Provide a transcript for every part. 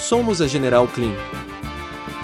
Somos a General Clean.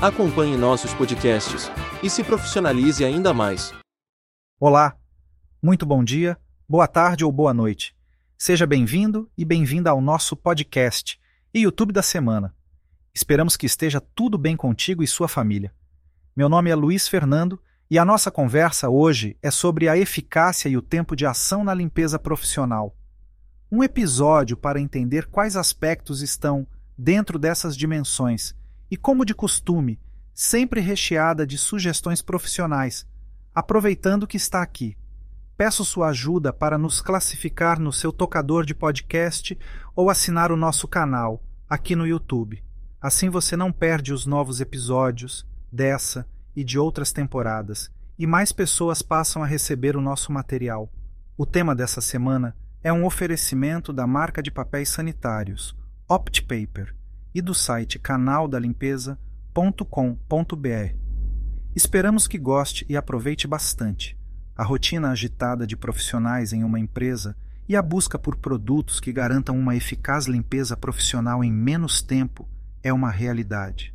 Acompanhe nossos podcasts e se profissionalize ainda mais. Olá, muito bom dia, boa tarde ou boa noite. Seja bem-vindo e bem-vinda ao nosso podcast e YouTube da semana. Esperamos que esteja tudo bem contigo e sua família. Meu nome é Luiz Fernando e a nossa conversa hoje é sobre a eficácia e o tempo de ação na limpeza profissional. Um episódio para entender quais aspectos estão dentro dessas dimensões e, como de costume, sempre recheada de sugestões profissionais, aproveitando que está aqui. Peço sua ajuda para nos classificar no seu tocador de podcast ou assinar o nosso canal aqui no YouTube. Assim você não perde os novos episódios dessa e de outras temporadas, e mais pessoas passam a receber o nosso material. O tema dessa semana é um oferecimento da marca de papéis sanitários OptPaper e do site canaldalimpeza.com.br. Esperamos que goste e aproveite bastante. A rotina agitada de profissionais em uma empresa e a busca por produtos que garantam uma eficaz limpeza profissional em menos tempo é uma realidade.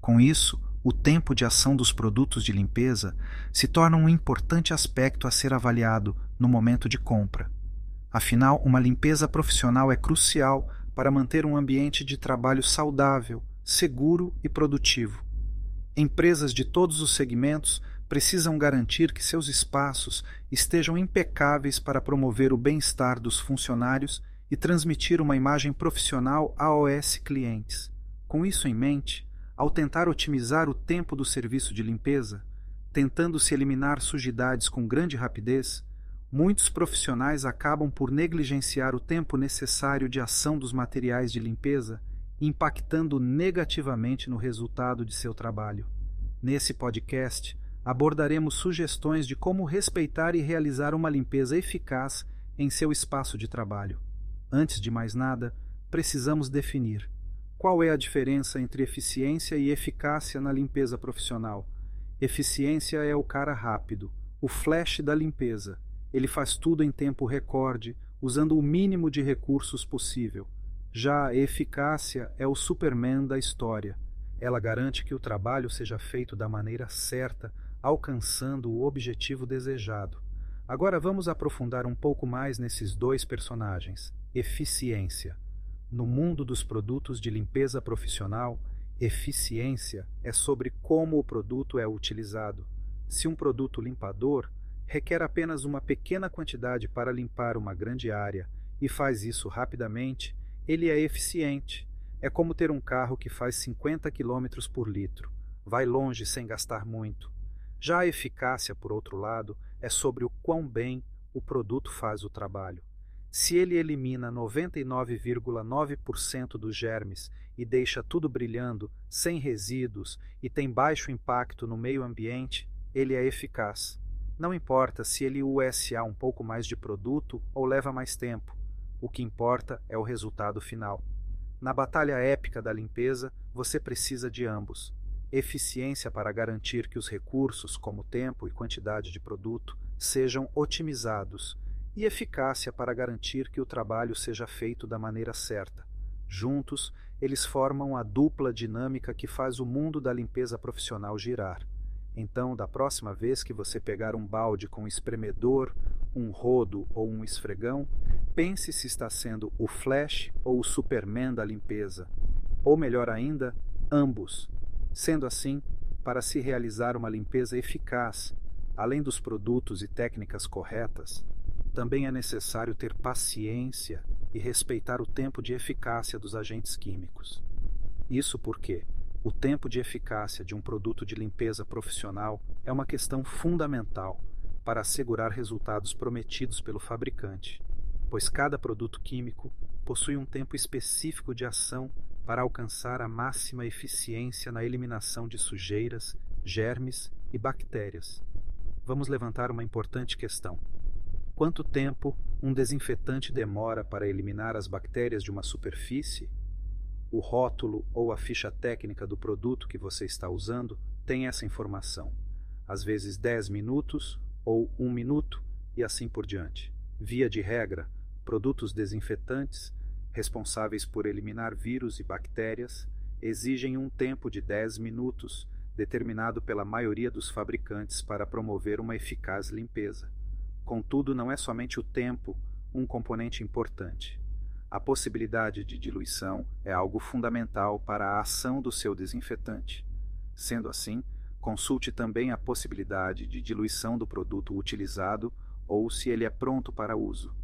Com isso, o tempo de ação dos produtos de limpeza se torna um importante aspecto a ser avaliado no momento de compra. Afinal, uma limpeza profissional é crucial para manter um ambiente de trabalho saudável, seguro e produtivo. Empresas de todos os segmentos precisam garantir que seus espaços estejam impecáveis para promover o bem-estar dos funcionários e transmitir uma imagem profissional a OS clientes. Com isso em mente, ao tentar otimizar o tempo do serviço de limpeza, tentando se eliminar sujidades com grande rapidez, muitos profissionais acabam por negligenciar o tempo necessário de ação dos materiais de limpeza, impactando negativamente no resultado de seu trabalho. Nesse podcast, abordaremos sugestões de como respeitar e realizar uma limpeza eficaz em seu espaço de trabalho. Antes de mais nada, precisamos definir qual é a diferença entre eficiência e eficácia na limpeza profissional? Eficiência é o cara rápido, o flash da limpeza. Ele faz tudo em tempo recorde, usando o mínimo de recursos possível. Já a eficácia é o Superman da história. Ela garante que o trabalho seja feito da maneira certa, alcançando o objetivo desejado. Agora vamos aprofundar um pouco mais nesses dois personagens. Eficiência. No mundo dos produtos de limpeza profissional, eficiência é sobre como o produto é utilizado. Se um produto limpador requer apenas uma pequena quantidade para limpar uma grande área e faz isso rapidamente, ele é eficiente. É como ter um carro que faz 50 km por litro. Vai longe sem gastar muito. Já a eficácia, por outro lado, é sobre o quão bem o produto faz o trabalho. Se ele elimina 99,9% dos germes e deixa tudo brilhando, sem resíduos e tem baixo impacto no meio ambiente, ele é eficaz. Não importa se ele USA um pouco mais de produto ou leva mais tempo, o que importa é o resultado final. Na batalha épica da limpeza, você precisa de ambos: eficiência para garantir que os recursos, como tempo e quantidade de produto, sejam otimizados e eficácia para garantir que o trabalho seja feito da maneira certa. Juntos, eles formam a dupla dinâmica que faz o mundo da limpeza profissional girar. Então, da próxima vez que você pegar um balde com espremedor, um rodo ou um esfregão, pense se está sendo o Flash ou o Superman da limpeza. Ou melhor ainda, ambos. Sendo assim, para se realizar uma limpeza eficaz, além dos produtos e técnicas corretas, também é necessário ter paciência e respeitar o tempo de eficácia dos agentes químicos. Isso porque o tempo de eficácia de um produto de limpeza profissional é uma questão fundamental para assegurar resultados prometidos pelo fabricante, pois cada produto químico possui um tempo específico de ação para alcançar a máxima eficiência na eliminação de sujeiras, germes e bactérias. Vamos levantar uma importante questão. Quanto tempo um desinfetante demora para eliminar as bactérias de uma superfície? O rótulo ou a ficha técnica do produto que você está usando tem essa informação. Às vezes 10 minutos ou 1 minuto e assim por diante. Via de regra, produtos desinfetantes, responsáveis por eliminar vírus e bactérias, exigem um tempo de 10 minutos, determinado pela maioria dos fabricantes para promover uma eficaz limpeza. Contudo, não é somente o tempo um componente importante. A possibilidade de diluição é algo fundamental para a ação do seu desinfetante. Sendo assim, consulte também a possibilidade de diluição do produto utilizado ou se ele é pronto para uso.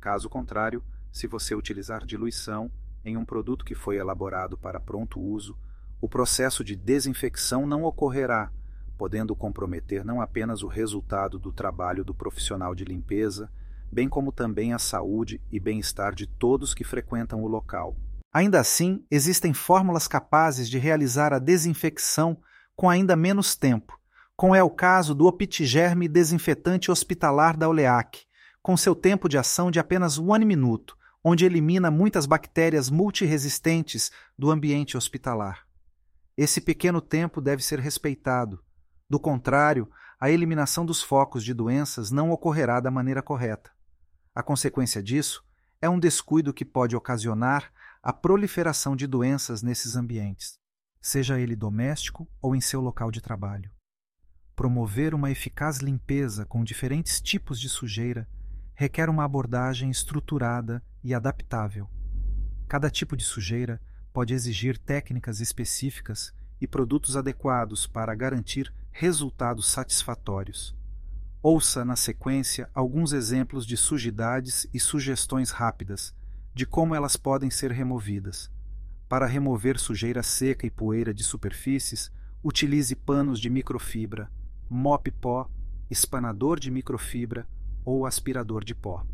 Caso contrário, se você utilizar diluição em um produto que foi elaborado para pronto uso, o processo de desinfecção não ocorrerá, podendo comprometer não apenas o resultado do trabalho do profissional de limpeza, bem como também a saúde e bem-estar de todos que frequentam o local. Ainda assim, existem fórmulas capazes de realizar a desinfecção com ainda menos tempo, como é o caso do Optigerme desinfetante hospitalar da Oleac, com seu tempo de ação de apenas um minuto, onde elimina muitas bactérias multiresistentes do ambiente hospitalar. Esse pequeno tempo deve ser respeitado. Do contrário, a eliminação dos focos de doenças não ocorrerá da maneira correta. A consequência disso é um descuido que pode ocasionar a proliferação de doenças nesses ambientes, seja ele doméstico ou em seu local de trabalho. Promover uma eficaz limpeza com diferentes tipos de sujeira requer uma abordagem estruturada e adaptável. Cada tipo de sujeira pode exigir técnicas específicas e produtos adequados para garantir resultados satisfatórios. Ouça na sequência alguns exemplos de sujidades e sugestões rápidas de como elas podem ser removidas. Para remover sujeira seca e poeira de superfícies, utilize panos de microfibra, mop pó, espanador de microfibra ou aspirador de pó.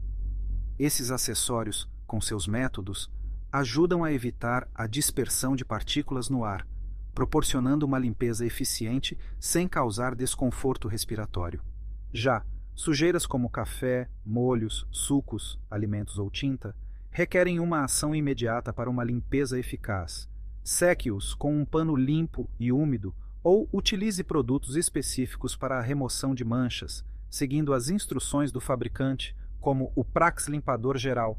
Esses acessórios, com seus métodos, ajudam a evitar a dispersão de partículas no ar, proporcionando uma limpeza eficiente sem causar desconforto respiratório. Já sujeiras como café, molhos, sucos, alimentos ou tinta requerem uma ação imediata para uma limpeza eficaz. Seque-os com um pano limpo e úmido ou utilize produtos específicos para a remoção de manchas, seguindo as instruções do fabricante, como o Prax Limpador Geral,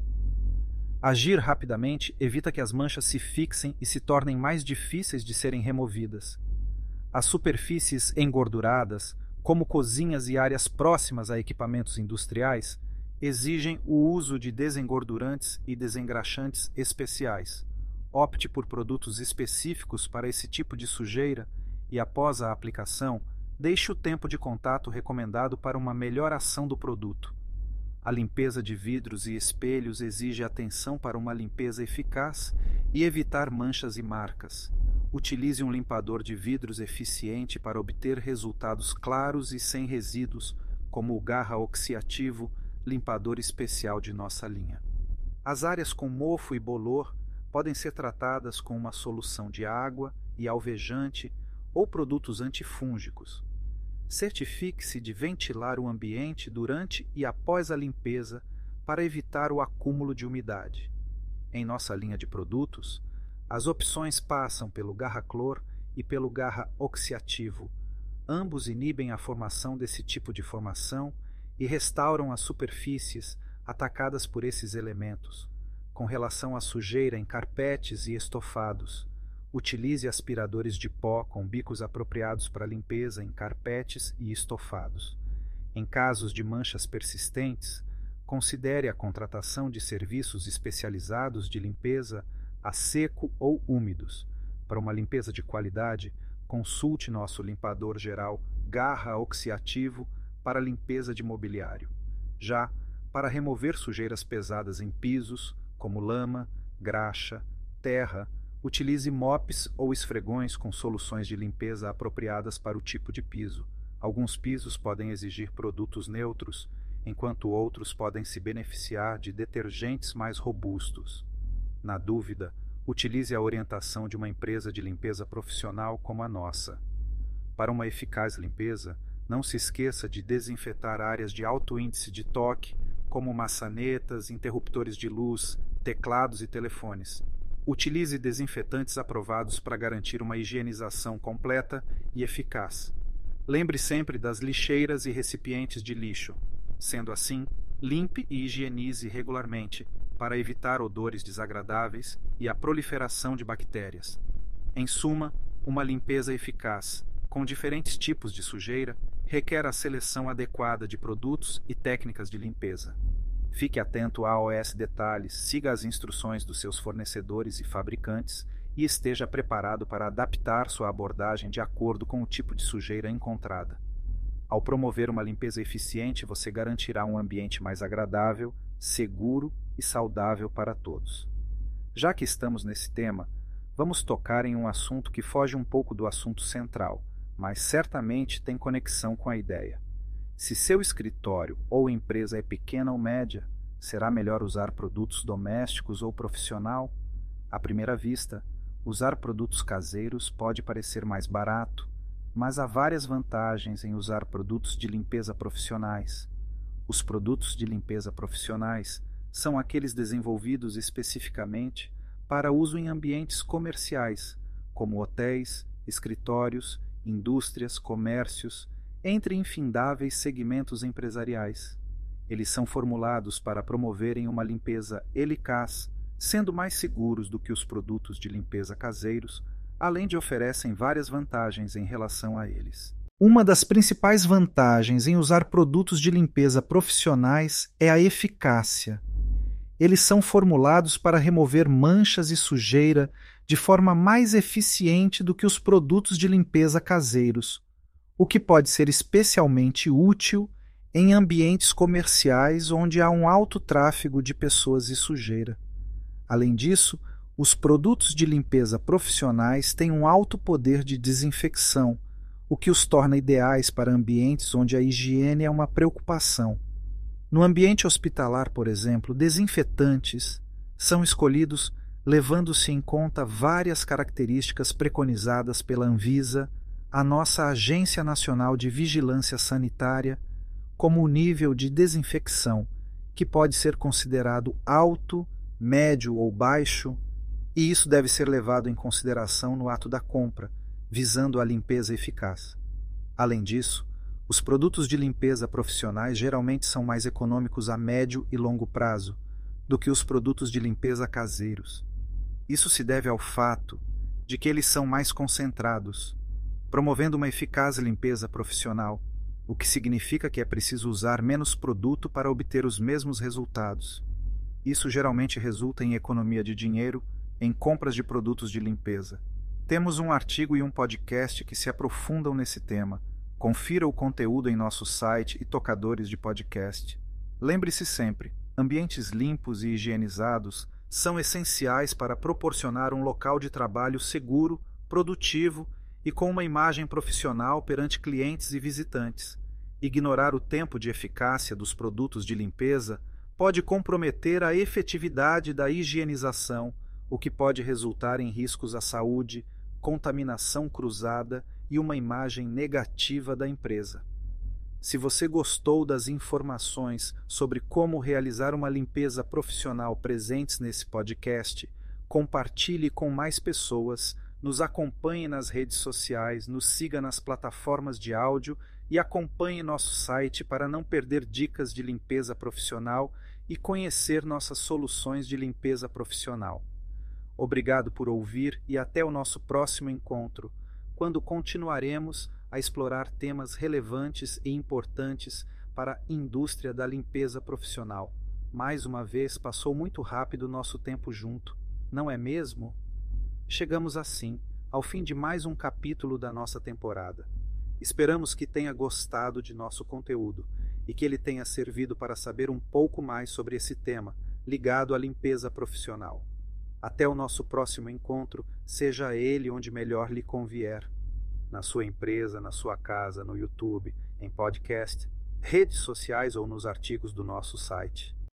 Agir rapidamente evita que as manchas se fixem e se tornem mais difíceis de serem removidas. As superfícies engorduradas, como cozinhas e áreas próximas a equipamentos industriais, exigem o uso de desengordurantes e desengraxantes especiais. Opte por produtos específicos para esse tipo de sujeira e, após a aplicação, deixe o tempo de contato recomendado para uma melhor ação do produto. A limpeza de vidros e espelhos exige atenção para uma limpeza eficaz e evitar manchas e marcas. Utilize um limpador de vidros eficiente para obter resultados claros e sem resíduos, como o Garra Oxiativo, limpador especial de nossa linha. As áreas com mofo e bolor podem ser tratadas com uma solução de água e alvejante ou produtos antifúngicos. Certifique-se de ventilar o ambiente durante e após a limpeza para evitar o acúmulo de umidade. Em nossa linha de produtos, as opções passam pelo Garra-Clor e pelo Garra Oxiativo. Ambos inibem a formação desse tipo de formação e restauram as superfícies atacadas por esses elementos, com relação à sujeira em carpetes e estofados, Utilize aspiradores de pó com bicos apropriados para limpeza em carpetes e estofados. Em casos de manchas persistentes, considere a contratação de serviços especializados de limpeza a seco ou úmidos. Para uma limpeza de qualidade, consulte nosso limpador geral Garra Oxiativo para limpeza de mobiliário. Já para remover sujeiras pesadas em pisos, como lama, graxa, terra, Utilize mops ou esfregões com soluções de limpeza apropriadas para o tipo de piso. Alguns pisos podem exigir produtos neutros, enquanto outros podem se beneficiar de detergentes mais robustos. Na dúvida, utilize a orientação de uma empresa de limpeza profissional como a nossa. Para uma eficaz limpeza, não se esqueça de desinfetar áreas de alto índice de toque, como maçanetas, interruptores de luz, teclados e telefones. Utilize desinfetantes aprovados para garantir uma higienização completa e eficaz. Lembre sempre das lixeiras e recipientes de lixo. Sendo assim, limpe e higienize regularmente para evitar odores desagradáveis e a proliferação de bactérias. Em suma, uma limpeza eficaz, com diferentes tipos de sujeira, requer a seleção adequada de produtos e técnicas de limpeza. Fique atento a AOS detalhes, siga as instruções dos seus fornecedores e fabricantes e esteja preparado para adaptar sua abordagem de acordo com o tipo de sujeira encontrada. Ao promover uma limpeza eficiente, você garantirá um ambiente mais agradável, seguro e saudável para todos. Já que estamos nesse tema, vamos tocar em um assunto que foge um pouco do assunto central, mas certamente tem conexão com a ideia. Se seu escritório ou empresa é pequena ou média, será melhor usar produtos domésticos ou profissional? À primeira vista, usar produtos caseiros pode parecer mais barato, mas há várias vantagens em usar produtos de limpeza profissionais. Os produtos de limpeza profissionais são aqueles desenvolvidos especificamente para uso em ambientes comerciais, como hotéis, escritórios, indústrias, comércios, entre infindáveis segmentos empresariais. Eles são formulados para promoverem uma limpeza eficaz, sendo mais seguros do que os produtos de limpeza caseiros, além de oferecem várias vantagens em relação a eles. Uma das principais vantagens em usar produtos de limpeza profissionais é a eficácia. Eles são formulados para remover manchas e sujeira de forma mais eficiente do que os produtos de limpeza caseiros, o que pode ser especialmente útil em ambientes comerciais onde há um alto tráfego de pessoas e sujeira. Além disso, os produtos de limpeza profissionais têm um alto poder de desinfecção, o que os torna ideais para ambientes onde a higiene é uma preocupação. No ambiente hospitalar, por exemplo, desinfetantes são escolhidos levando-se em conta várias características preconizadas pela Anvisa, a nossa Agência Nacional de Vigilância Sanitária, como o nível de desinfecção, que pode ser considerado alto, médio ou baixo, e isso deve ser levado em consideração no ato da compra, visando a limpeza eficaz. Além disso, os produtos de limpeza profissionais geralmente são mais econômicos a médio e longo prazo do que os produtos de limpeza caseiros. Isso se deve ao fato de que eles são mais concentrados, promovendo uma eficaz limpeza profissional, o que significa que é preciso usar menos produto para obter os mesmos resultados. Isso geralmente resulta em economia de dinheiro em compras de produtos de limpeza. Temos um artigo e um podcast que se aprofundam nesse tema. Confira o conteúdo em nosso site e tocadores de podcast. Lembre-se sempre: ambientes limpos e higienizados são essenciais para proporcionar um local de trabalho seguro, produtivo e com uma imagem profissional perante clientes e visitantes. Ignorar o tempo de eficácia dos produtos de limpeza pode comprometer a efetividade da higienização, o que pode resultar em riscos à saúde, contaminação cruzada e uma imagem negativa da empresa. Se você gostou das informações sobre como realizar uma limpeza profissional presentes nesse podcast, compartilhe com mais pessoas, nos acompanhe nas redes sociais, nos siga nas plataformas de áudio e acompanhe nosso site para não perder dicas de limpeza profissional e conhecer nossas soluções de limpeza profissional. Obrigado por ouvir e até o nosso próximo encontro, quando continuaremos a explorar temas relevantes e importantes para a indústria da limpeza profissional. Mais uma vez passou muito rápido nosso tempo junto, não é mesmo? Chegamos assim ao fim de mais um capítulo da nossa temporada. Esperamos que tenha gostado de nosso conteúdo e que ele tenha servido para saber um pouco mais sobre esse tema ligado à limpeza profissional. Até o nosso próximo encontro, seja ele onde melhor lhe convier na sua empresa, na sua casa, no YouTube, em podcast, redes sociais ou nos artigos do nosso site.